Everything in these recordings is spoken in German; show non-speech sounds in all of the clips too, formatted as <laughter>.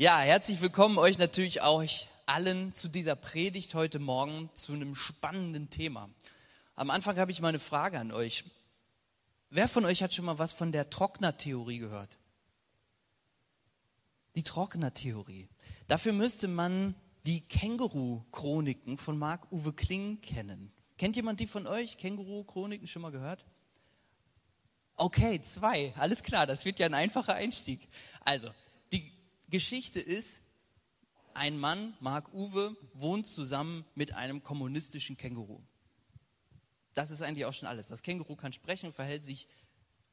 Ja, herzlich willkommen euch natürlich auch allen zu dieser Predigt heute Morgen zu einem spannenden Thema. Am Anfang habe ich mal eine Frage an euch. Wer von euch hat schon mal was von der Trocknertheorie gehört? Die Trocknertheorie. Dafür müsste man die Känguru-Chroniken von Marc-Uwe Kling kennen. Kennt jemand die von euch? Känguru-Chroniken schon mal gehört? Okay, zwei. Alles klar, das wird ja ein einfacher Einstieg. Also, Geschichte ist, ein Mann, Mark Uwe, wohnt zusammen mit einem kommunistischen Känguru. Das ist eigentlich auch schon alles. Das Känguru kann sprechen, verhält sich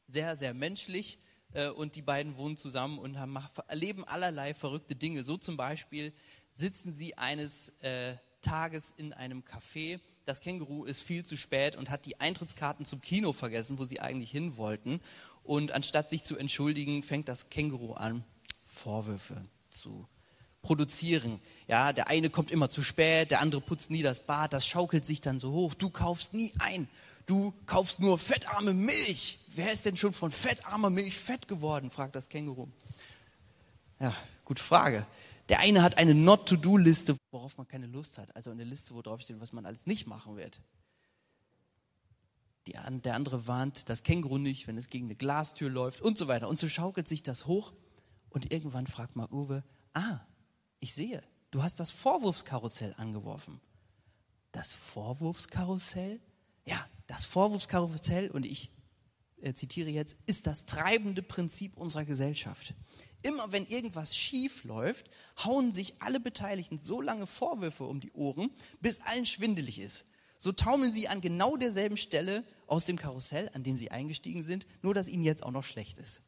sehr, sehr menschlich äh, und die beiden wohnen zusammen und haben, erleben allerlei verrückte Dinge. So zum Beispiel sitzen sie eines äh, Tages in einem Café. Das Känguru ist viel zu spät und hat die Eintrittskarten zum Kino vergessen, wo sie eigentlich hin wollten. Und anstatt sich zu entschuldigen, fängt das Känguru an, Vorwürfe zu produzieren. Ja, der eine kommt immer zu spät, der andere putzt nie das Bad, das schaukelt sich dann so hoch. Du kaufst nie ein. Du kaufst nur fettarme Milch. Wer ist denn schon von fettarmer Milch fett geworden? fragt das Känguru. Ja, gute Frage. Der eine hat eine Not-to-Do-Liste, worauf man keine Lust hat. Also eine Liste, wo drauf steht, was man alles nicht machen wird. Der andere warnt das Känguru nicht, wenn es gegen eine Glastür läuft und so weiter. Und so schaukelt sich das hoch. Und irgendwann fragt Mark Uwe, ah, ich sehe, du hast das Vorwurfskarussell angeworfen. Das Vorwurfskarussell? Ja, das Vorwurfskarussell, und ich äh, zitiere jetzt, ist das treibende Prinzip unserer Gesellschaft. Immer wenn irgendwas schief läuft, hauen sich alle Beteiligten so lange Vorwürfe um die Ohren, bis allen schwindelig ist. So taumeln sie an genau derselben Stelle aus dem Karussell, an dem sie eingestiegen sind, nur dass ihnen jetzt auch noch schlecht ist.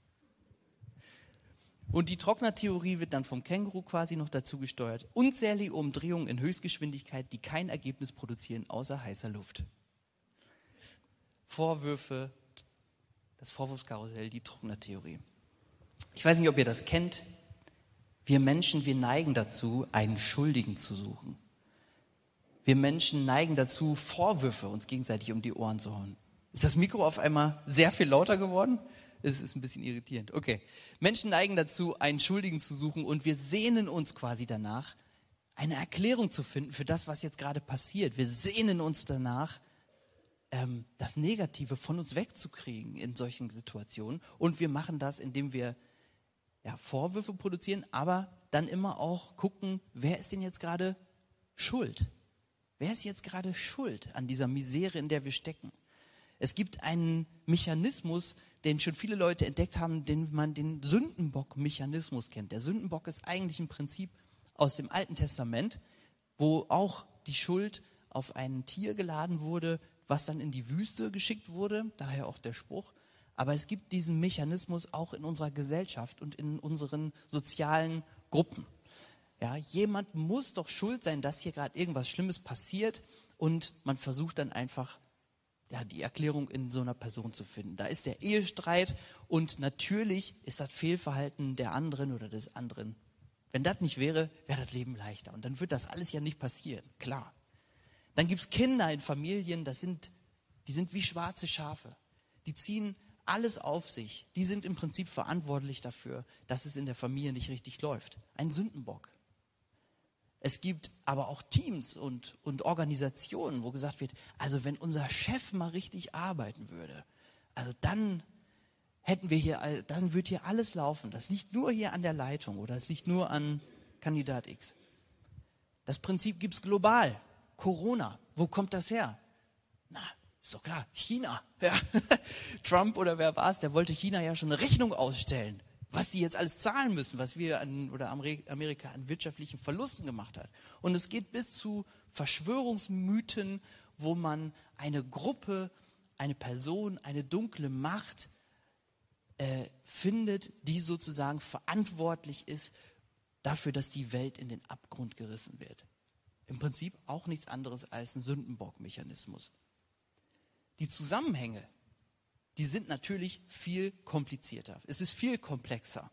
Und die Trocknertheorie wird dann vom Känguru quasi noch dazu gesteuert. Unzählige Umdrehungen in Höchstgeschwindigkeit, die kein Ergebnis produzieren außer heißer Luft. Vorwürfe, das Vorwurfskarussell, die Trocknertheorie. Ich weiß nicht, ob ihr das kennt. Wir Menschen, wir neigen dazu, einen Schuldigen zu suchen. Wir Menschen neigen dazu, Vorwürfe uns gegenseitig um die Ohren zu hauen. Ist das Mikro auf einmal sehr viel lauter geworden? Es ist ein bisschen irritierend. Okay. Menschen neigen dazu, einen Schuldigen zu suchen und wir sehnen uns quasi danach, eine Erklärung zu finden für das, was jetzt gerade passiert. Wir sehnen uns danach, ähm, das Negative von uns wegzukriegen in solchen Situationen. Und wir machen das, indem wir ja, Vorwürfe produzieren, aber dann immer auch gucken, wer ist denn jetzt gerade schuld? Wer ist jetzt gerade schuld an dieser Misere, in der wir stecken? Es gibt einen Mechanismus, den schon viele Leute entdeckt haben, den man den Sündenbock-Mechanismus kennt. Der Sündenbock ist eigentlich ein Prinzip aus dem Alten Testament, wo auch die Schuld auf ein Tier geladen wurde, was dann in die Wüste geschickt wurde, daher auch der Spruch. Aber es gibt diesen Mechanismus auch in unserer Gesellschaft und in unseren sozialen Gruppen. Ja, jemand muss doch schuld sein, dass hier gerade irgendwas Schlimmes passiert und man versucht dann einfach ja, die Erklärung in so einer Person zu finden. Da ist der Ehestreit und natürlich ist das Fehlverhalten der anderen oder des anderen. Wenn das nicht wäre, wäre das Leben leichter. Und dann wird das alles ja nicht passieren, klar. Dann gibt es Kinder in Familien, das sind, die sind wie schwarze Schafe. Die ziehen alles auf sich. Die sind im Prinzip verantwortlich dafür, dass es in der Familie nicht richtig läuft. Ein Sündenbock. Es gibt aber auch Teams und, und Organisationen, wo gesagt wird, also wenn unser Chef mal richtig arbeiten würde, also dann hätten wir hier, dann wird hier alles laufen. Das liegt nur hier an der Leitung oder es liegt nur an Kandidat X. Das Prinzip gibt es global. Corona, wo kommt das her? Na, ist doch klar, China. Ja. <laughs> Trump oder wer war es, der wollte China ja schon eine Rechnung ausstellen was die jetzt alles zahlen müssen, was wir an, oder Amerika an wirtschaftlichen Verlusten gemacht hat. Und es geht bis zu Verschwörungsmythen, wo man eine Gruppe, eine Person, eine dunkle Macht äh, findet, die sozusagen verantwortlich ist dafür, dass die Welt in den Abgrund gerissen wird. Im Prinzip auch nichts anderes als ein Sündenbock-Mechanismus. Die Zusammenhänge die sind natürlich viel komplizierter. Es ist viel komplexer.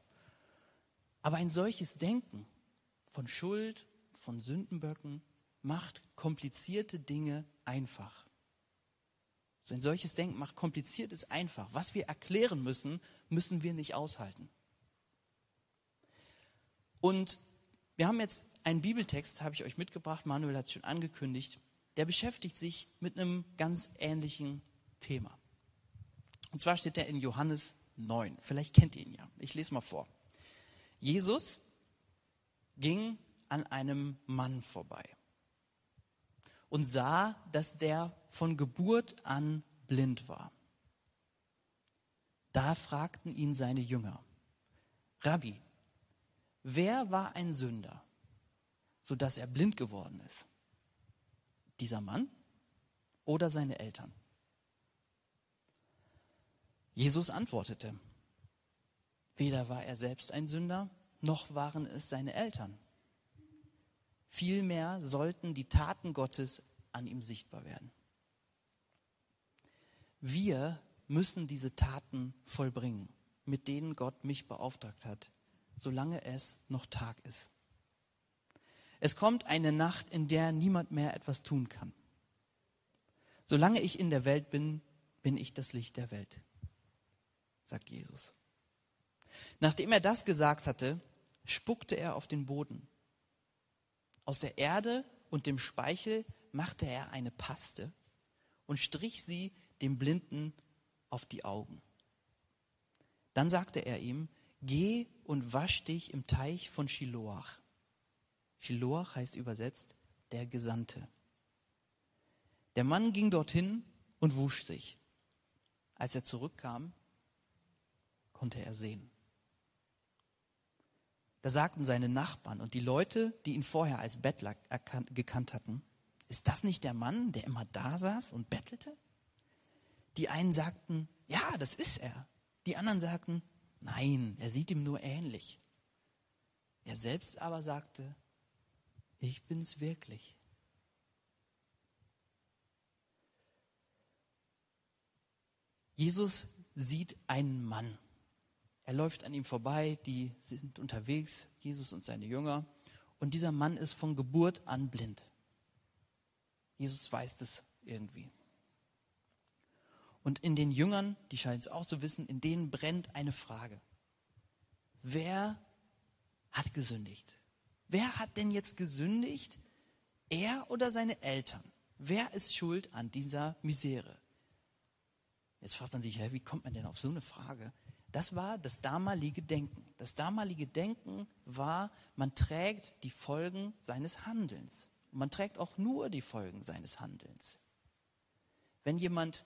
Aber ein solches Denken von Schuld, von Sündenböcken macht komplizierte Dinge einfach. So ein solches Denken macht kompliziertes einfach. Was wir erklären müssen, müssen wir nicht aushalten. Und wir haben jetzt einen Bibeltext, habe ich euch mitgebracht, Manuel hat es schon angekündigt, der beschäftigt sich mit einem ganz ähnlichen Thema. Und zwar steht er in Johannes 9. Vielleicht kennt ihr ihn ja. Ich lese mal vor. Jesus ging an einem Mann vorbei und sah, dass der von Geburt an blind war. Da fragten ihn seine Jünger, Rabbi, wer war ein Sünder, sodass er blind geworden ist? Dieser Mann oder seine Eltern? Jesus antwortete, weder war er selbst ein Sünder, noch waren es seine Eltern. Vielmehr sollten die Taten Gottes an ihm sichtbar werden. Wir müssen diese Taten vollbringen, mit denen Gott mich beauftragt hat, solange es noch Tag ist. Es kommt eine Nacht, in der niemand mehr etwas tun kann. Solange ich in der Welt bin, bin ich das Licht der Welt, sagt Jesus. Nachdem er das gesagt hatte, spuckte er auf den Boden. Aus der Erde und dem Speichel machte er eine Paste und strich sie dem Blinden auf die Augen. Dann sagte er ihm, geh und wasch dich im Teich von Shiloach. Shiloach heißt übersetzt der Gesandte. Der Mann ging dorthin und wusch sich. Als er zurückkam, konnte er sehen. Da sagten seine Nachbarn und die Leute, die ihn vorher als Bettler erkannt, gekannt hatten, ist das nicht der Mann, der immer da saß und bettelte? Die einen sagten, ja, das ist er. Die anderen sagten, nein, er sieht ihm nur ähnlich. Er selbst aber sagte, ich bin's wirklich. Jesus sieht einen Mann. Er läuft an ihm vorbei, die sind unterwegs, Jesus und seine Jünger. Und dieser Mann ist von Geburt an blind. Jesus weiß es irgendwie. Und in den Jüngern, die scheinen es auch zu wissen, in denen brennt eine Frage. Wer hat gesündigt? Wer hat denn jetzt gesündigt? Er oder seine Eltern? Wer ist schuld an dieser Misere? Jetzt fragt man sich, wie kommt man denn auf so eine Frage? Das war das damalige Denken. Das damalige Denken war, man trägt die Folgen seines Handelns. Und man trägt auch nur die Folgen seines Handelns. Wenn jemand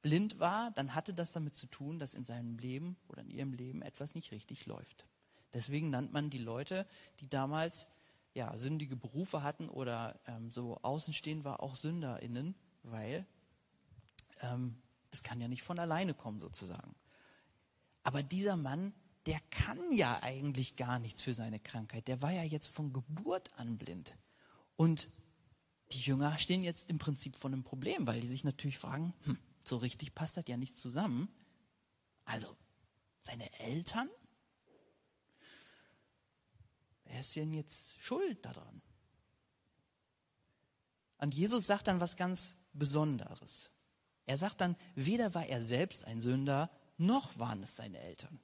blind war, dann hatte das damit zu tun, dass in seinem Leben oder in ihrem Leben etwas nicht richtig läuft. Deswegen nannt man die Leute, die damals ja, sündige Berufe hatten oder ähm, so außenstehend war, auch SünderInnen, weil ähm, das kann ja nicht von alleine kommen sozusagen. Aber dieser Mann, der kann ja eigentlich gar nichts für seine Krankheit. Der war ja jetzt von Geburt an blind. Und die Jünger stehen jetzt im Prinzip vor einem Problem, weil die sich natürlich fragen, hm, so richtig passt das ja nicht zusammen. Also, seine Eltern? Wer ist denn jetzt schuld daran? Und Jesus sagt dann was ganz Besonderes. Er sagt dann, weder war er selbst ein Sünder, noch waren es seine Eltern.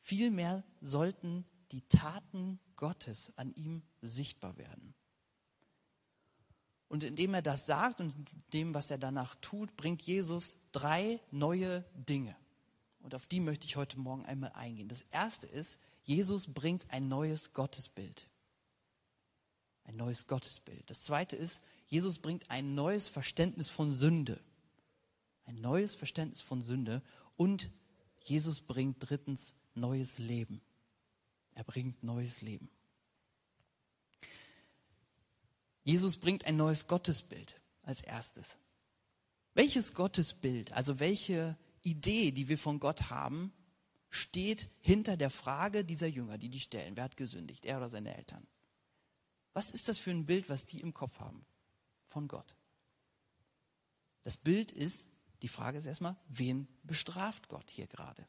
Vielmehr sollten die Taten Gottes an ihm sichtbar werden. Und indem er das sagt und dem, was er danach tut, bringt Jesus drei neue Dinge. Und auf die möchte ich heute Morgen einmal eingehen. Das erste ist, Jesus bringt ein neues Gottesbild. Ein neues Gottesbild. Das zweite ist, Jesus bringt ein neues Verständnis von Sünde. Ein neues Verständnis von Sünde. Und Jesus bringt drittens neues Leben. Er bringt neues Leben. Jesus bringt ein neues Gottesbild als erstes. Welches Gottesbild, also welche Idee, die wir von Gott haben, steht hinter der Frage dieser Jünger, die die stellen. Wer hat gesündigt, er oder seine Eltern? Was ist das für ein Bild, was die im Kopf haben von Gott? Das Bild ist, die Frage ist erstmal, wen bestraft Gott hier gerade?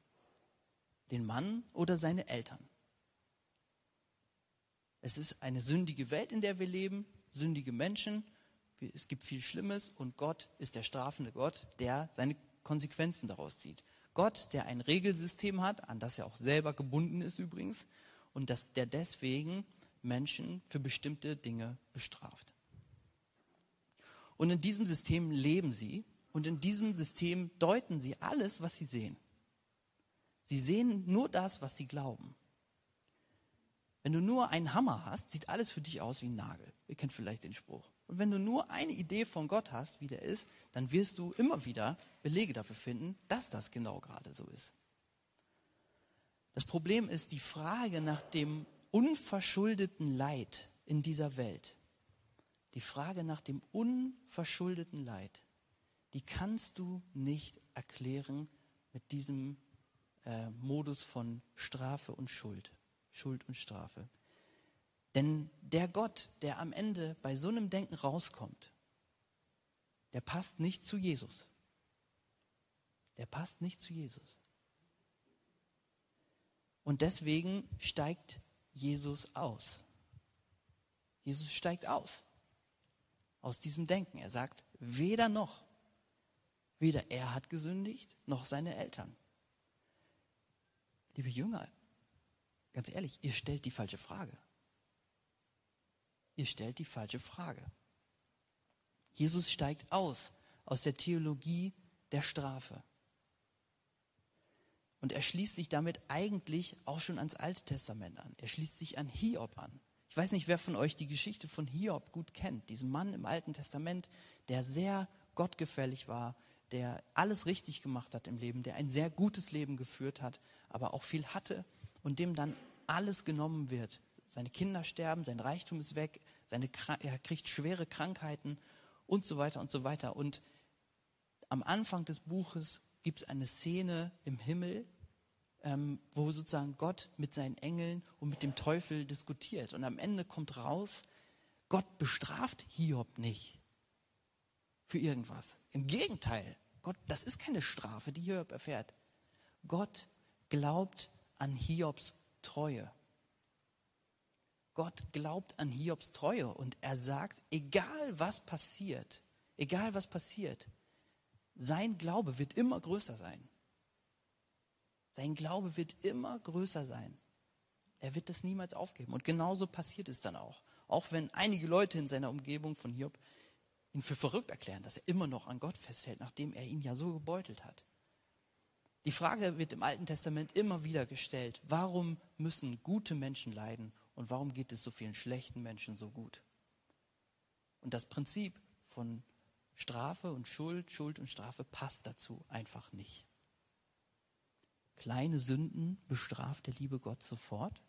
Den Mann oder seine Eltern? Es ist eine sündige Welt, in der wir leben sündige Menschen, es gibt viel Schlimmes und Gott ist der strafende Gott, der seine Konsequenzen daraus zieht. Gott, der ein Regelsystem hat, an das er auch selber gebunden ist übrigens, und dass der deswegen Menschen für bestimmte Dinge bestraft. Und in diesem System leben sie und in diesem System deuten sie alles, was sie sehen. Sie sehen nur das, was sie glauben. Wenn du nur einen Hammer hast, sieht alles für dich aus wie ein Nagel. Ihr kennt vielleicht den Spruch. Und wenn du nur eine Idee von Gott hast, wie der ist, dann wirst du immer wieder Belege dafür finden, dass das genau gerade so ist. Das Problem ist die Frage nach dem unverschuldeten Leid in dieser Welt. Die Frage nach dem unverschuldeten Leid, die kannst du nicht erklären mit diesem äh, Modus von Strafe und Schuld. Schuld und Strafe. Denn der Gott, der am Ende bei so einem Denken rauskommt, der passt nicht zu Jesus. Der passt nicht zu Jesus. Und deswegen steigt Jesus aus. Jesus steigt aus. Aus diesem Denken. Er sagt, weder noch. Weder er hat gesündigt, noch seine Eltern. Liebe Jünger, ganz ehrlich, ihr stellt die falsche Frage. Ihr stellt die falsche Frage. Jesus steigt aus aus der Theologie der Strafe. Und er schließt sich damit eigentlich auch schon ans Alte Testament an. Er schließt sich an Hiob an. Ich weiß nicht, wer von euch die Geschichte von Hiob gut kennt. Diesen Mann im Alten Testament, der sehr gottgefällig war, der alles richtig gemacht hat im Leben, der ein sehr gutes Leben geführt hat, aber auch viel hatte und dem dann alles genommen wird. Seine Kinder sterben, sein Reichtum ist weg, seine, er kriegt schwere Krankheiten und so weiter und so weiter. Und am Anfang des Buches gibt es eine Szene im Himmel, ähm, wo sozusagen Gott mit seinen Engeln und mit dem Teufel diskutiert. Und am Ende kommt raus, Gott bestraft Hiob nicht für irgendwas. Im Gegenteil, Gott, das ist keine Strafe, die Hiob erfährt. Gott glaubt an Hiobs Treue. Gott glaubt an Hiobs Treue und er sagt, egal was passiert, egal was passiert, sein Glaube wird immer größer sein. Sein Glaube wird immer größer sein. Er wird das niemals aufgeben. Und genauso passiert es dann auch. Auch wenn einige Leute in seiner Umgebung von Hiob ihn für verrückt erklären, dass er immer noch an Gott festhält, nachdem er ihn ja so gebeutelt hat. Die Frage wird im Alten Testament immer wieder gestellt, warum müssen gute Menschen leiden und warum geht es so vielen schlechten Menschen so gut? Und das Prinzip von Strafe und Schuld, Schuld und Strafe passt dazu einfach nicht. Kleine Sünden bestraft der liebe Gott sofort?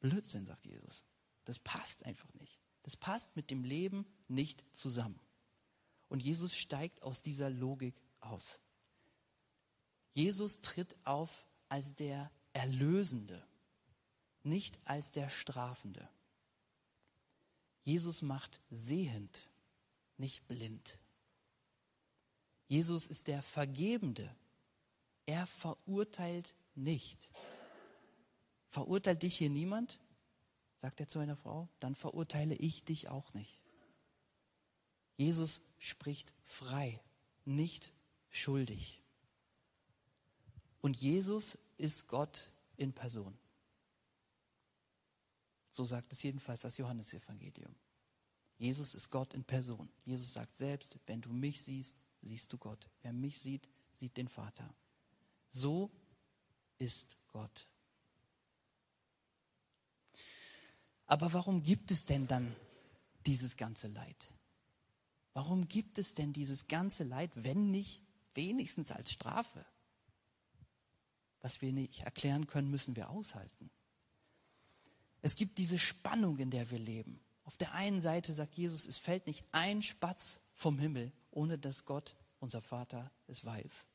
Blödsinn, sagt Jesus. Das passt einfach nicht. Das passt mit dem Leben nicht zusammen. Und Jesus steigt aus dieser Logik aus. Jesus tritt auf als der Erlösende, nicht als der Strafende. Jesus macht sehend, nicht blind. Jesus ist der Vergebende, er verurteilt nicht. Verurteilt dich hier niemand? Sagt er zu einer Frau, dann verurteile ich dich auch nicht. Jesus spricht frei, nicht schuldig. Und Jesus ist Gott in Person. So sagt es jedenfalls das Johannesevangelium. Jesus ist Gott in Person. Jesus sagt selbst, wenn du mich siehst, siehst du Gott. Wer mich sieht, sieht den Vater. So ist Gott. Aber warum gibt es denn dann dieses ganze Leid? Warum gibt es denn dieses ganze Leid, wenn nicht wenigstens als Strafe? Was wir nicht erklären können, müssen wir aushalten. Es gibt diese Spannung, in der wir leben. Auf der einen Seite sagt Jesus, es fällt nicht ein Spatz vom Himmel, ohne dass Gott, unser Vater, es weiß.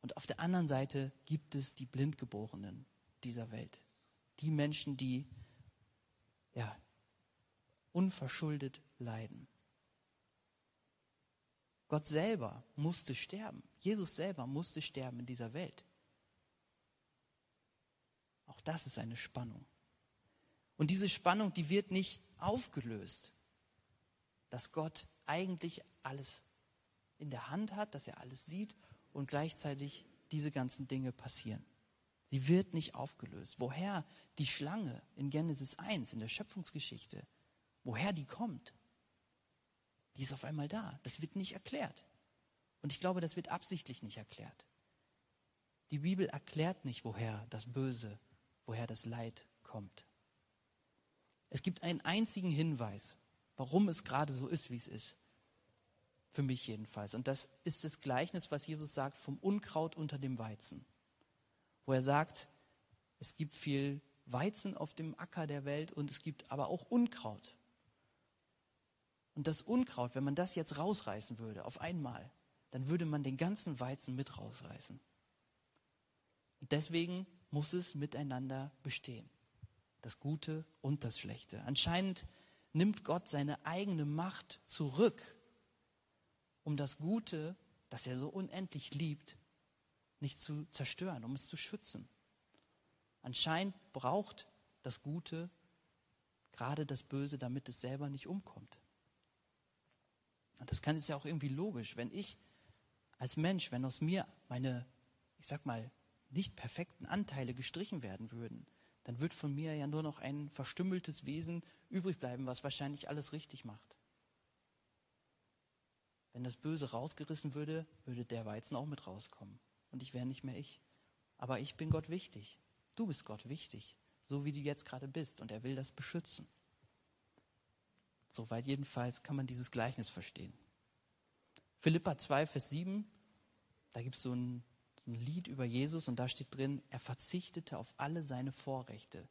Und auf der anderen Seite gibt es die Blindgeborenen dieser Welt. Die Menschen, die ja, unverschuldet leiden. Gott selber musste sterben. Jesus selber musste sterben in dieser Welt. Auch das ist eine Spannung. Und diese Spannung, die wird nicht aufgelöst, dass Gott eigentlich alles in der Hand hat, dass er alles sieht und gleichzeitig diese ganzen Dinge passieren. Sie wird nicht aufgelöst. Woher die Schlange in Genesis 1, in der Schöpfungsgeschichte, woher die kommt, die ist auf einmal da. Das wird nicht erklärt. Und ich glaube, das wird absichtlich nicht erklärt. Die Bibel erklärt nicht, woher das Böse, woher das Leid kommt. Es gibt einen einzigen Hinweis, warum es gerade so ist, wie es ist. Für mich jedenfalls. Und das ist das Gleichnis, was Jesus sagt vom Unkraut unter dem Weizen. Wo er sagt, es gibt viel Weizen auf dem Acker der Welt und es gibt aber auch Unkraut. Und das Unkraut, wenn man das jetzt rausreißen würde, auf einmal, dann würde man den ganzen Weizen mit rausreißen. Und deswegen muss es miteinander bestehen. Das Gute und das Schlechte. Anscheinend nimmt Gott seine eigene Macht zurück, um das Gute, das er so unendlich liebt, nicht zu zerstören, um es zu schützen. Anscheinend braucht das Gute gerade das Böse, damit es selber nicht umkommt. Und das kann ist ja auch irgendwie logisch, wenn ich als Mensch, wenn aus mir meine, ich sag mal, nicht perfekten Anteile gestrichen werden würden, dann wird von mir ja nur noch ein verstümmeltes Wesen übrig bleiben, was wahrscheinlich alles richtig macht. Wenn das Böse rausgerissen würde, würde der Weizen auch mit rauskommen. Und ich wäre nicht mehr ich. Aber ich bin Gott wichtig. Du bist Gott wichtig, so wie du jetzt gerade bist. Und er will das beschützen. Soweit jedenfalls kann man dieses Gleichnis verstehen. Philippa 2, Vers 7, da gibt es so ein ein Lied über Jesus und da steht drin, er verzichtete auf alle seine Vorrechte.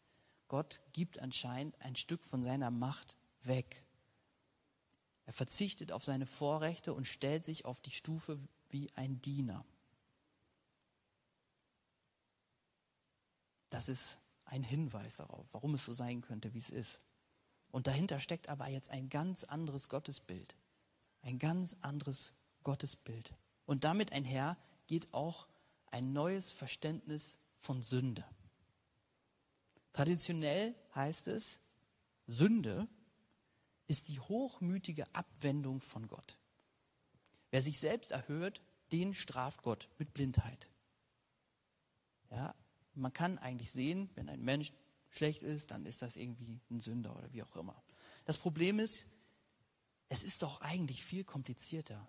Gott gibt anscheinend ein Stück von seiner Macht weg. Er verzichtet auf seine Vorrechte und stellt sich auf die Stufe wie ein Diener. Das ist ein Hinweis darauf, warum es so sein könnte, wie es ist. Und dahinter steckt aber jetzt ein ganz anderes Gottesbild. Ein ganz anderes Gottesbild. Und damit einher geht auch ein neues Verständnis von Sünde. Traditionell heißt es, Sünde ist die hochmütige Abwendung von Gott. Wer sich selbst erhöht, den straft Gott mit Blindheit. Ja, man kann eigentlich sehen, wenn ein Mensch schlecht ist, dann ist das irgendwie ein Sünder oder wie auch immer. Das Problem ist, es ist doch eigentlich viel komplizierter.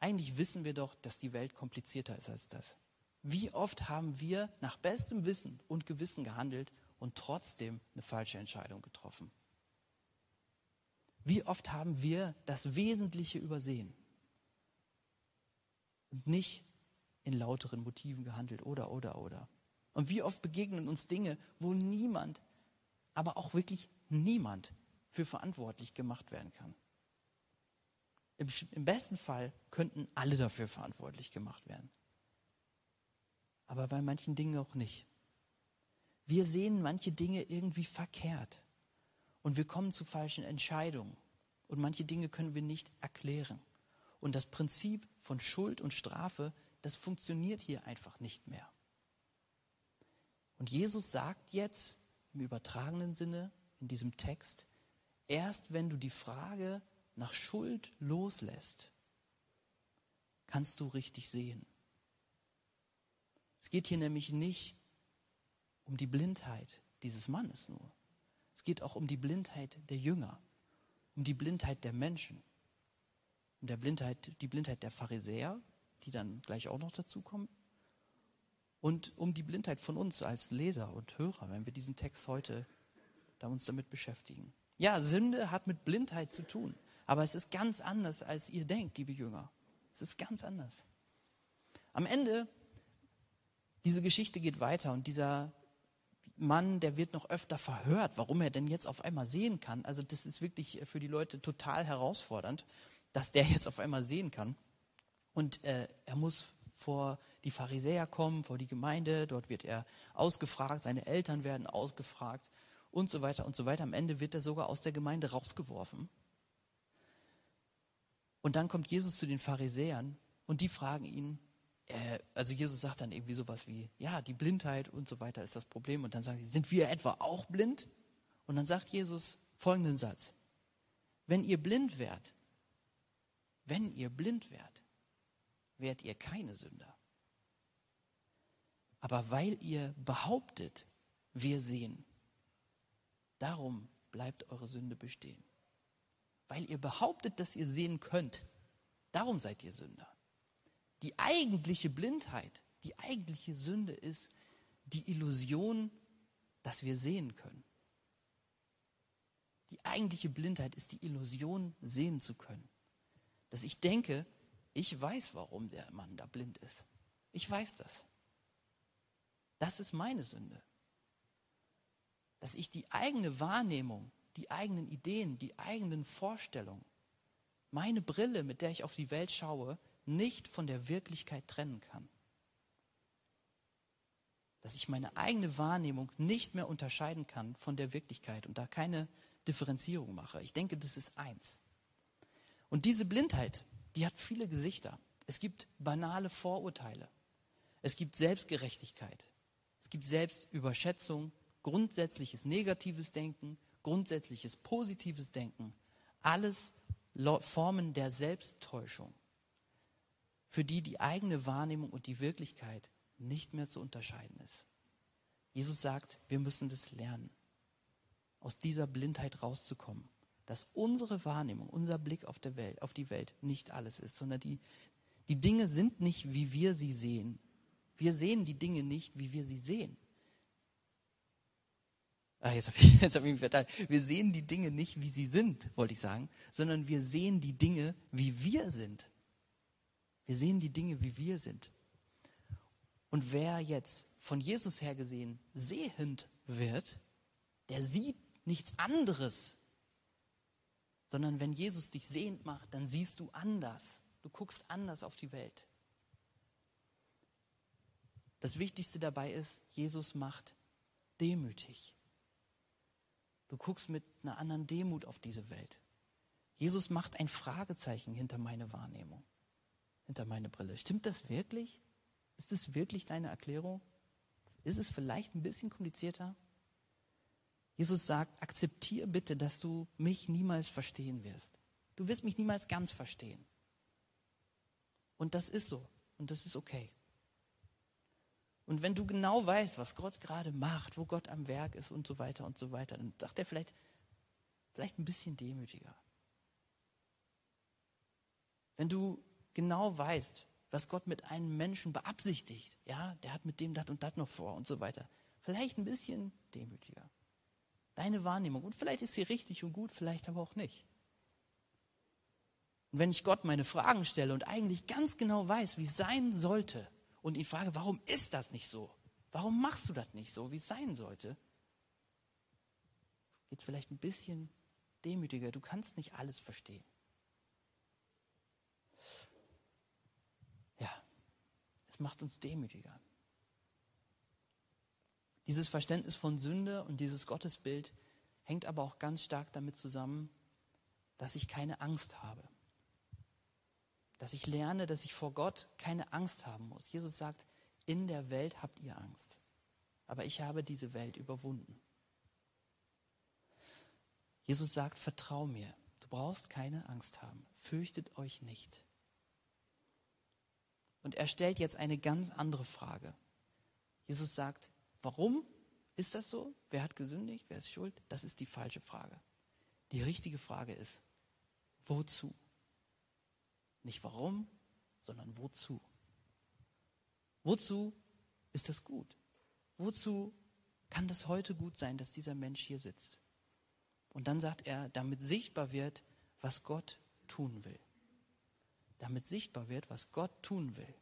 Eigentlich wissen wir doch, dass die Welt komplizierter ist als das. Wie oft haben wir nach bestem Wissen und Gewissen gehandelt und trotzdem eine falsche Entscheidung getroffen? Wie oft haben wir das Wesentliche übersehen und nicht in lauteren Motiven gehandelt oder, oder, oder? Und wie oft begegnen uns Dinge, wo niemand, aber auch wirklich niemand für verantwortlich gemacht werden kann? Im, Im, besten Fall könnten alle dafür verantwortlich gemacht werden. Aber bei manchen Dingen auch nicht. Wir sehen manche Dinge irgendwie verkehrt. Und wir kommen zu falschen Entscheidungen. Und manche Dinge können wir nicht erklären. Und das Prinzip von Schuld und Strafe, das funktioniert hier einfach nicht mehr. Und Jesus sagt jetzt im übertragenen Sinne in diesem Text, erst wenn du die Frage nach Schuld loslässt, kannst du richtig sehen. Es geht hier nämlich nicht um die Blindheit dieses Mannes nur. Es geht auch um die Blindheit der Jünger, um die Blindheit der Menschen, um der Blindheit, die Blindheit der Pharisäer, die dann gleich auch noch dazukommen, und um die Blindheit von uns als Leser und Hörer, wenn wir diesen Text heute da uns damit beschäftigen. Ja, Sünde hat mit Blindheit zu tun. Aber es ist ganz anders, als ihr denkt, liebe Jünger. Es ist ganz anders. Am Ende, diese Geschichte geht weiter und dieser Mann, der wird noch öfter verhört, warum er denn jetzt auf einmal sehen kann. Also das ist wirklich für die Leute total herausfordernd, dass der <laughs> jetzt auf einmal sehen kann. Und äh, er muss vor die Pharisäer kommen, vor die Gemeinde, dort wird er ausgefragt, seine Eltern werden ausgefragt und so weiter und so weiter. Am Ende wird er sogar aus der Gemeinde rausgeworfen. Und dann kommt Jesus zu den Pharisäern und die fragen ihn, äh, also Jesus sagt dann irgendwie sowas wie, ja, die Blindheit und so weiter ist das Problem. Und dann sagen sie, sind wir etwa auch blind? Und dann sagt Jesus folgenden Satz, wenn ihr blind wärt, wenn ihr blind wärt, wärt ihr keine Sünder. Aber weil ihr behauptet, wir sehen, darum bleibt eure Sünde bestehen. Weil ihr behauptet, dass ihr sehen könnt, darum seid ihr Sünder. Die eigentliche Blindheit, die eigentliche Sünde ist die Illusion, dass wir sehen können. Die eigentliche Blindheit ist die Illusion, sehen zu können. Dass ich denke, ich weiß, warum der Mann da blind ist. Ich weiß das. Das ist meine Sünde. Dass ich die eigene Wahrnehmung, die eigenen Ideen, die eigenen Vorstellungen, meine Brille, mit der ich auf die Welt schaue, nicht von der Wirklichkeit trennen kann. Dass ich meine eigene Wahrnehmung nicht mehr unterscheiden kann von der Wirklichkeit und da keine Differenzierung mache. Ich denke, das ist eins. Und diese Blindheit, die hat viele Gesichter. Es gibt banale Vorurteile. Es gibt Selbstgerechtigkeit. Es gibt Selbstüberschätzung, grundsätzliches negatives Denken, grundsätzliches positives Denken. Alles Formen der Selbsttäuschung, für die die eigene Wahrnehmung und die Wirklichkeit nicht mehr zu unterscheiden ist. Jesus sagt, wir müssen das lernen, aus dieser Blindheit rauszukommen dass unsere Wahrnehmung, unser Blick auf, der Welt, auf die Welt nicht alles ist, sondern die, die Dinge sind nicht, wie wir sie sehen. Wir sehen die Dinge nicht, wie wir sie sehen. Ah, jetzt habe ich, <laughs> hab ich mich verteilt. Wir sehen die Dinge nicht, wie sie sind, wollte ich sagen, sondern wir sehen die Dinge, wie wir sind. Wir sehen die Dinge, wie wir sind. Und wer jetzt von Jesus her gesehen sehend wird, der sieht nichts anderes sondern wenn Jesus dich sehend macht, dann siehst du anders. Du guckst anders auf die Welt. Das Wichtigste dabei ist, Jesus macht demütig. Du guckst mit einer anderen Demut auf diese Welt. Jesus macht ein Fragezeichen hinter meine Wahrnehmung, hinter meine Brille. Stimmt das wirklich? Ist das wirklich deine Erklärung? Ist es vielleicht ein bisschen komplizierter? Jesus sagt, akzeptiere bitte, dass du mich niemals verstehen wirst. Du wirst mich niemals ganz verstehen. Und das ist so. Und das ist okay. Und wenn du genau weißt, was Gott gerade macht, wo Gott am Werk ist und so weiter und so weiter, dann sagt er vielleicht, vielleicht ein bisschen demütiger. Wenn du genau weißt, was Gott mit einem Menschen beabsichtigt, ja, der hat mit dem das und das noch vor und so weiter, vielleicht ein bisschen demütiger. Deine Wahrnehmung. Und vielleicht ist sie richtig und gut, vielleicht aber auch nicht. Und wenn ich Gott meine Fragen stelle und eigentlich ganz genau weiß, wie es sein sollte, und ihn frage, warum ist das nicht so? Warum machst du das nicht so, wie es sein sollte? Geht es vielleicht ein bisschen demütiger. Du kannst nicht alles verstehen. Ja, es macht uns demütiger. Dieses Verständnis von Sünde und dieses Gottesbild hängt aber auch ganz stark damit zusammen, dass ich keine Angst habe. Dass ich lerne, dass ich vor Gott keine Angst haben muss. Jesus sagt, in der Welt habt ihr Angst, aber ich habe diese Welt überwunden. Jesus sagt, vertrau mir, du brauchst keine Angst haben, fürchtet euch nicht. Und er stellt jetzt eine ganz andere Frage. Jesus sagt, Warum ist das so? Wer hat gesündigt? Wer ist schuld? Das ist die falsche Frage. Die richtige Frage ist, wozu? Nicht warum, sondern wozu? Wozu ist das gut? Wozu kann das heute gut sein, dass dieser Mensch hier sitzt? Und dann sagt er, damit sichtbar wird, was Gott tun will. Damit sichtbar wird, was Gott tun will.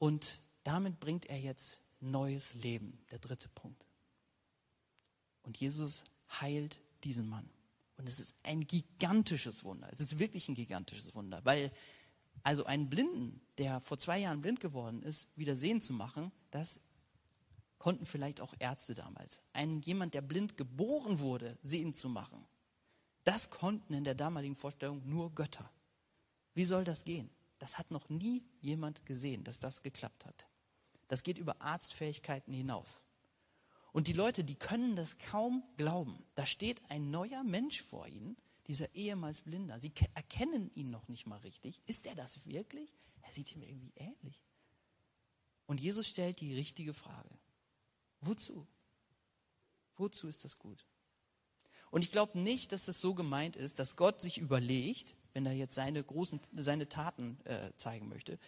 Und damit bringt er jetzt neues Leben, der dritte Punkt. Und Jesus heilt diesen Mann. Und es ist ein gigantisches Wunder. Es ist wirklich ein gigantisches Wunder, weil also einen Blinden, der vor zwei Jahren blind geworden ist, wieder sehen zu machen, das konnten vielleicht auch Ärzte damals. Einen jemand, der blind geboren wurde, sehen zu machen, das konnten in der damaligen Vorstellung nur Götter. Wie soll das gehen? Das hat noch nie jemand gesehen, dass das geklappt hat. Das geht über Arztfähigkeiten hinaus. Und die Leute, die können das kaum glauben. Da steht ein neuer Mensch vor ihnen, dieser ehemals Blinder. Sie erkennen ihn noch nicht mal richtig. Ist er das wirklich? Er sieht ihm irgendwie ähnlich. Und Jesus stellt die richtige Frage. Wozu? Wozu ist das gut? Und ich glaube nicht, dass das so gemeint ist, dass Gott sich überlegt, wenn er jetzt seine großen, seine Taten äh, zeigen möchte.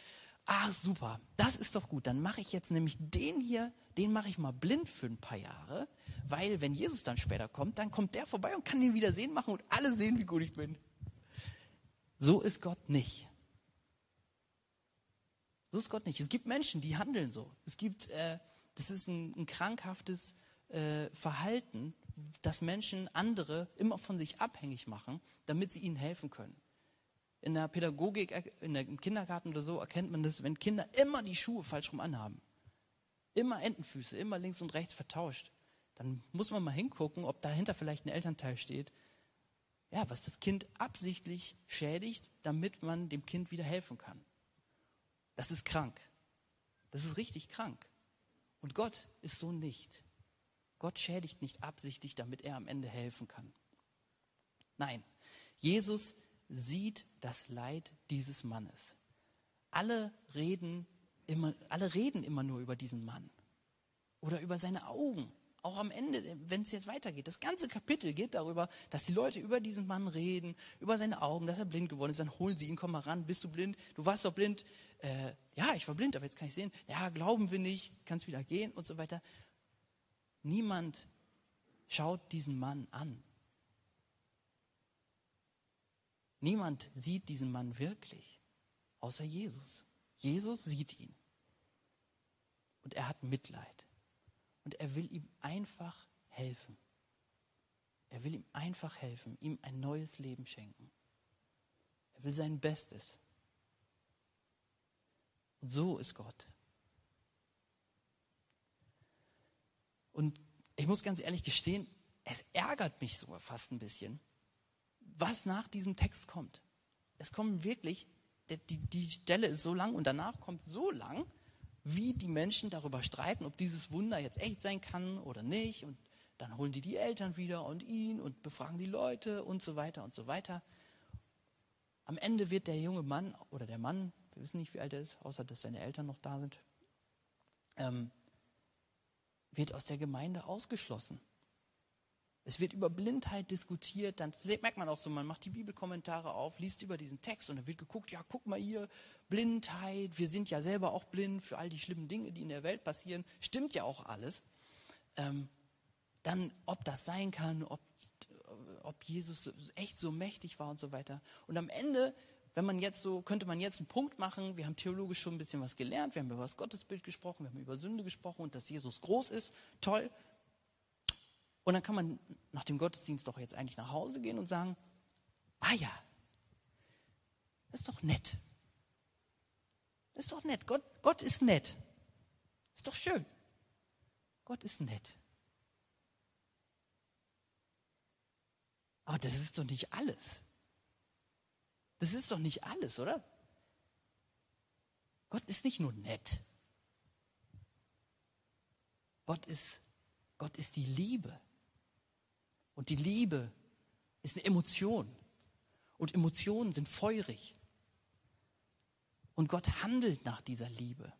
Ah, super, das ist doch gut. Dann mache ich jetzt nämlich den hier, den mache ich mal blind für ein paar Jahre, weil wenn Jesus dann später kommt, dann kommt der vorbei und kann ihn wieder sehen machen und alle sehen, wie gut ich bin. So ist Gott nicht. So ist Gott nicht. Es gibt Menschen, die handeln so. Es gibt, äh, das ist ein, ein krankhaftes äh, Verhalten, dass Menschen andere immer von sich abhängig machen, damit sie ihnen helfen können. In der Pädagogik, in der, im Kindergarten oder so erkennt man das, wenn Kinder immer die Schuhe falsch rum anhaben. Immer Entenfüße, immer links und rechts vertauscht. Dann muss man mal hingucken, ob dahinter vielleicht ein Elternteil steht, ja, was das Kind absichtlich schädigt, damit man dem Kind wieder helfen kann. Das ist krank. Das ist richtig krank. Und Gott ist so nicht. Gott schädigt nicht absichtlich, damit er am Ende helfen kann. Nein, Jesus sieht das Leid dieses Mannes. Alle reden immer, alle reden immer nur über diesen Mann oder über seine Augen. Auch am Ende, wenn es jetzt weitergeht. Das ganze Kapitel geht darüber, dass die Leute über diesen Mann reden, über seine Augen, dass er blind geworden ist. Dann holen sie ihn, komm mal ran, bist du blind? Du warst doch blind. Äh, ja, ich war blind, aber jetzt kann ich sehen. Ja, glauben wir nicht, kannst wieder gehen und so weiter. Niemand schaut diesen Mann an. Niemand sieht diesen Mann wirklich, außer Jesus. Jesus sieht ihn. Und er hat Mitleid. Und er will ihm einfach helfen. Er will ihm einfach helfen, ihm ein neues Leben schenken. Er will sein Bestes. Und so ist Gott. Und ich muss ganz ehrlich gestehen, es ärgert mich sogar fast ein bisschen, was nach diesem Text kommt. Es kommen wirklich, die, die Stelle ist so lang und danach kommt so lang, wie die Menschen darüber streiten, ob dieses Wunder jetzt echt sein kann oder nicht. Und dann holen die die Eltern wieder und ihn und befragen die Leute und so weiter und so weiter. Am Ende wird der junge Mann oder der Mann, wir wissen nicht, wie alt er ist, außer dass seine Eltern noch da sind, ähm, wird aus der Gemeinde ausgeschlossen. Es wird über Blindheit diskutiert, dann merkt man auch so, man macht die Bibelkommentare auf, liest über diesen Text und dann wird geguckt, ja, guck mal hier, Blindheit, wir sind ja selber auch blind für all die schlimmen Dinge, die in der Welt passieren, stimmt ja auch alles. Ähm, dann, ob das sein kann, ob, ob Jesus echt so mächtig war und so weiter. Und am Ende, wenn man jetzt so, könnte man jetzt einen Punkt machen, wir haben theologisch schon ein bisschen was gelernt, wir haben über das Gottesbild gesprochen, wir haben über Sünde gesprochen und dass Jesus groß ist, toll, und dann kann man nach dem Gottesdienst doch jetzt eigentlich nach Hause gehen und sagen, ah ja, das ist doch nett. Das ist doch nett. Gott, Gott ist nett. Ist doch schön. Gott ist nett. Aber das ist doch nicht alles. Das ist doch nicht alles, oder? Gott ist nicht nur nett. Gott ist, Gott ist die Liebe. Und die Liebe ist eine Emotion. Und Emotionen sind feurig. Und Gott handelt nach dieser Liebe.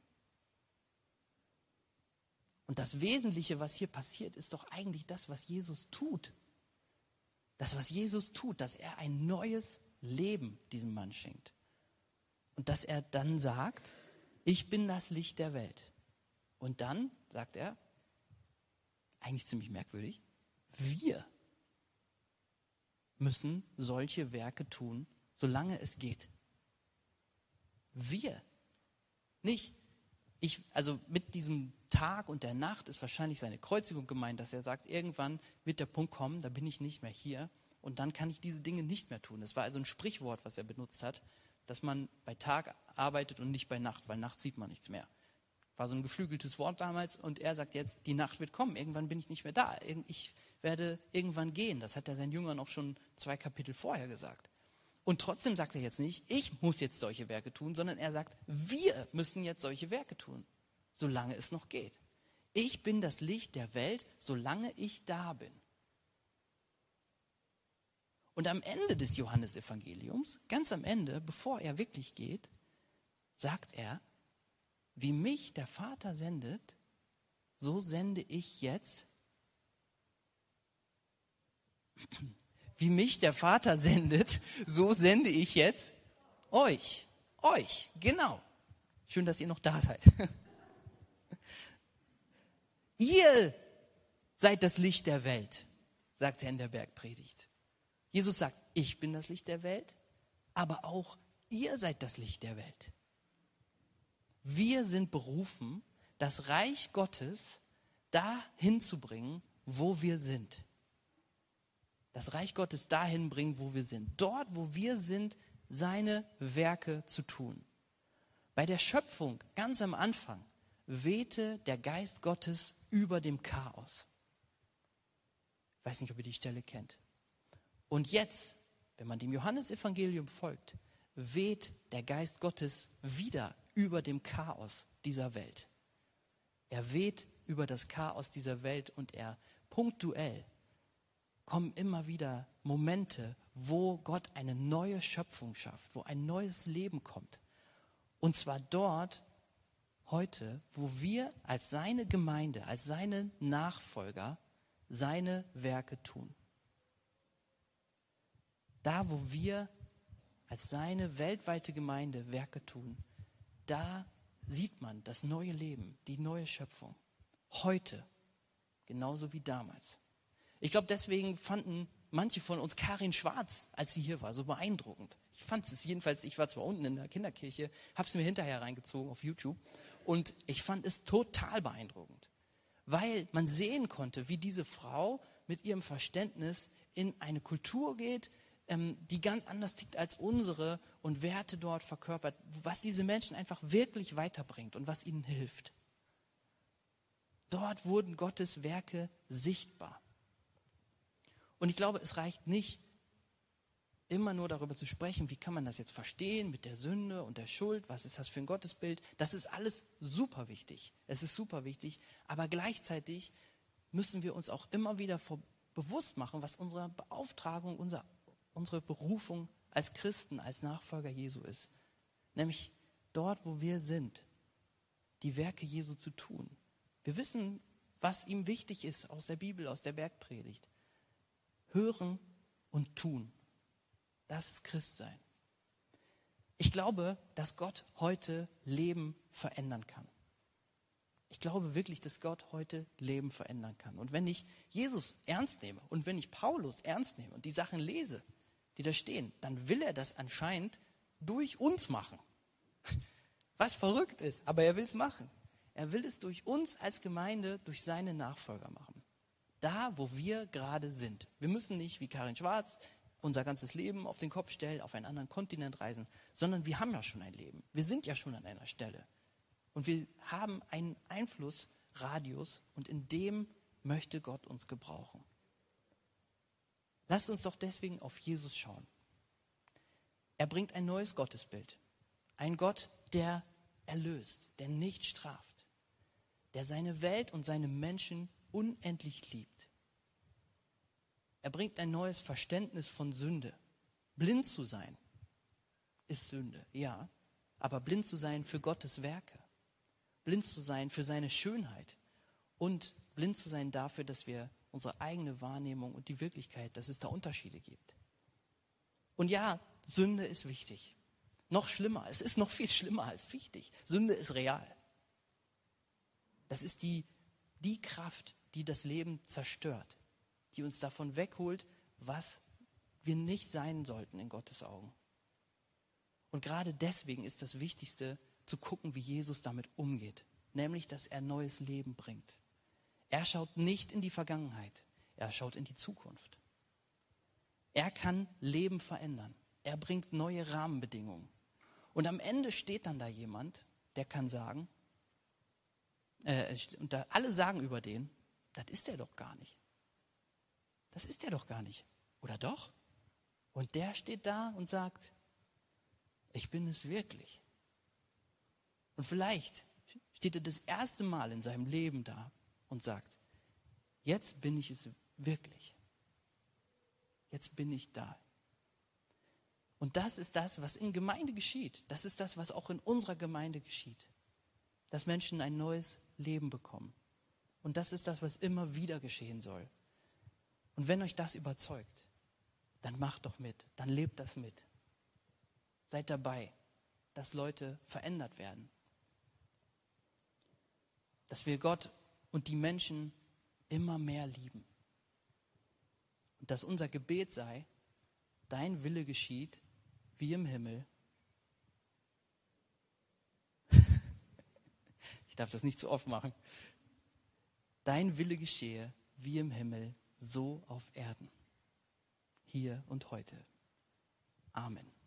Und das Wesentliche, was hier passiert, ist doch eigentlich das, was Jesus tut. Das, was Jesus tut, dass er ein neues Leben diesem Mann schenkt. Und dass er dann sagt, ich bin das Licht der Welt. Und dann sagt er, eigentlich ziemlich merkwürdig, wir müssen solche Werke tun, solange es geht. Wir. Nicht ich, also mit diesem Tag und der Nacht ist wahrscheinlich seine Kreuzigung gemeint, dass er sagt, irgendwann wird der Punkt kommen, da bin ich nicht mehr hier und dann kann ich diese Dinge nicht mehr tun. Das war also ein Sprichwort, was er benutzt hat, dass man bei Tag arbeitet und nicht bei Nacht, weil Nacht sieht man nichts mehr. War so ein geflügeltes Wort damals und er sagt jetzt, die Nacht wird kommen, irgendwann bin ich nicht mehr da, ich werde irgendwann gehen. Das hat er seinen Jüngern auch schon zwei Kapitel vorher gesagt. Und trotzdem sagt er jetzt nicht, ich muss jetzt solche Werke tun, sondern er sagt, wir müssen jetzt solche Werke tun, solange es noch geht. Ich bin das Licht der Welt, solange ich da bin. Und am Ende des Johannesevangeliums, ganz am Ende, bevor er wirklich geht, sagt er, wie mich der Vater sendet, so sende ich jetzt, wie mich der Vater <laughs> sendet, so sende ich jetzt euch. Euch, genau. Schön, dass ihr noch da seid. <laughs> Ihr seid das Licht der Welt, sagt er in der Bergpredigt. Jesus sagt, ich bin das Licht der Welt, aber auch ihr seid das Licht der Welt. Wir sind berufen, das Reich Gottes dahin zu bringen, wo wir sind. Das Reich Gottes dahin bringen, wo wir sind. Dort, wo wir sind, seine Werke zu tun. Bei der Schöpfung, ganz am Anfang, wehte der Geist Gottes über dem Chaos. Ich weiß nicht, ob ihr die Stelle kennt. Und jetzt, wenn man dem Johannesevangelium folgt, weht der Geist Gottes wieder über dem Chaos dieser Welt. Er weht über das Chaos dieser Welt und er punktuell kommen immer wieder Momente, wo Gott eine neue Schöpfung schafft, wo ein neues Leben kommt. Und zwar dort, heute, wo wir als seine Gemeinde, als seine Nachfolger seine Werke tun. Da, wo wir als seine weltweite Gemeinde Werke tun, da sieht man das neue Leben, die neue Schöpfung. Heute, genauso wie damals. Ich glaube, deswegen fanden manche von uns Karin Schwarz, als sie hier war, so beeindruckend. Ich fand es jedenfalls, ich war zwar unten in der Kinderkirche, habe es mir hinterher reingezogen auf YouTube und ich fand es total beeindruckend, weil man sehen konnte, wie diese Frau mit ihrem Verständnis in eine Kultur geht, ähm, die ganz anders tickt als unsere und Werte dort verkörpert, was diese Menschen einfach wirklich weiterbringt und was ihnen hilft. Dort wurden Gottes Werke sichtbar. Und ich glaube, es reicht nicht, immer nur darüber zu sprechen, wie kann man das jetzt verstehen mit der Sünde und der Schuld, was ist das für ein Gottesbild. Das ist alles super wichtig. Es ist super wichtig, aber gleichzeitig müssen wir uns auch immer wieder bewusst machen, was unsere Beauftragung, unser, unsere Berufung als Christen, als Nachfolger Jesu ist. Nämlich dort, wo wir sind, die Werke Jesu zu tun. Wir wissen, was ihm wichtig ist aus der Bibel, aus der Bergpredigt. Hören und tun. Das ist Christsein. Ich glaube, dass Gott heute Leben verändern kann. Ich glaube wirklich, dass Gott heute Leben verändern kann. Und wenn ich Jesus ernst nehme und wenn ich Paulus ernst nehme und die Sachen lese, die da stehen, dann will er das anscheinend durch uns machen. <laughs> Was verrückt ist, aber er will es machen. Er will es durch uns als Gemeinde, durch seine Nachfolger machen. Da, wo wir gerade sind. Wir müssen nicht wie Karin Schwarz unser ganzes Leben auf den Kopf stellen, auf einen anderen Kontinent reisen, sondern wir haben ja schon ein Leben. Wir sind ja schon an einer Stelle. Und wir haben einen Einflussradius und in dem möchte Gott uns gebrauchen. Lasst uns doch deswegen auf Jesus schauen. Er bringt ein neues Gottesbild. Ein Gott, der erlöst, der nicht straft, der seine Welt und seine Menschen unendlich liebt. Er bringt ein neues Verständnis von Sünde. Blind zu sein ist Sünde, ja, aber blind zu sein für Gottes Werke, blind zu sein für seine Schönheit und blind zu sein dafür, dass wir unsere eigene Wahrnehmung und die Wirklichkeit, dass es da Unterschiede gibt. Und ja, Sünde ist wichtig. Noch schlimmer, es ist noch viel schlimmer als wichtig. Sünde ist real. Das ist die, die Kraft, die das Leben zerstört die uns davon wegholt, was wir nicht sein sollten in Gottes Augen. Und gerade deswegen ist das Wichtigste zu gucken, wie Jesus damit umgeht, nämlich dass er neues Leben bringt. Er schaut nicht in die Vergangenheit, er schaut in die Zukunft. Er kann Leben verändern. Er bringt neue Rahmenbedingungen. Und am Ende steht dann da jemand, der kann sagen, äh, und da alle sagen über den, das ist er doch gar nicht. Das ist er doch gar nicht. Oder doch? Und der steht da und sagt, ich bin es wirklich. Und vielleicht steht er das erste Mal in seinem Leben da und sagt, jetzt bin ich es wirklich. Jetzt bin ich da. Und das ist das, was in Gemeinde geschieht. Das ist das, was auch in unserer Gemeinde geschieht. dass Menschen ein neues Leben bekommen. Und das ist das, was immer wieder geschehen soll. Und wenn euch das überzeugt, dann macht doch mit, dann lebt das mit. Seid dabei, dass Leute verändert werden. Dass wir Gott und die Menschen immer mehr lieben. Und dass unser Gebet sei, dein Wille geschieht wie im Himmel. <laughs> ich darf das nicht zu oft machen. Dein Wille geschehe wie im Himmel, so auf Erden, hier und heute. Amen.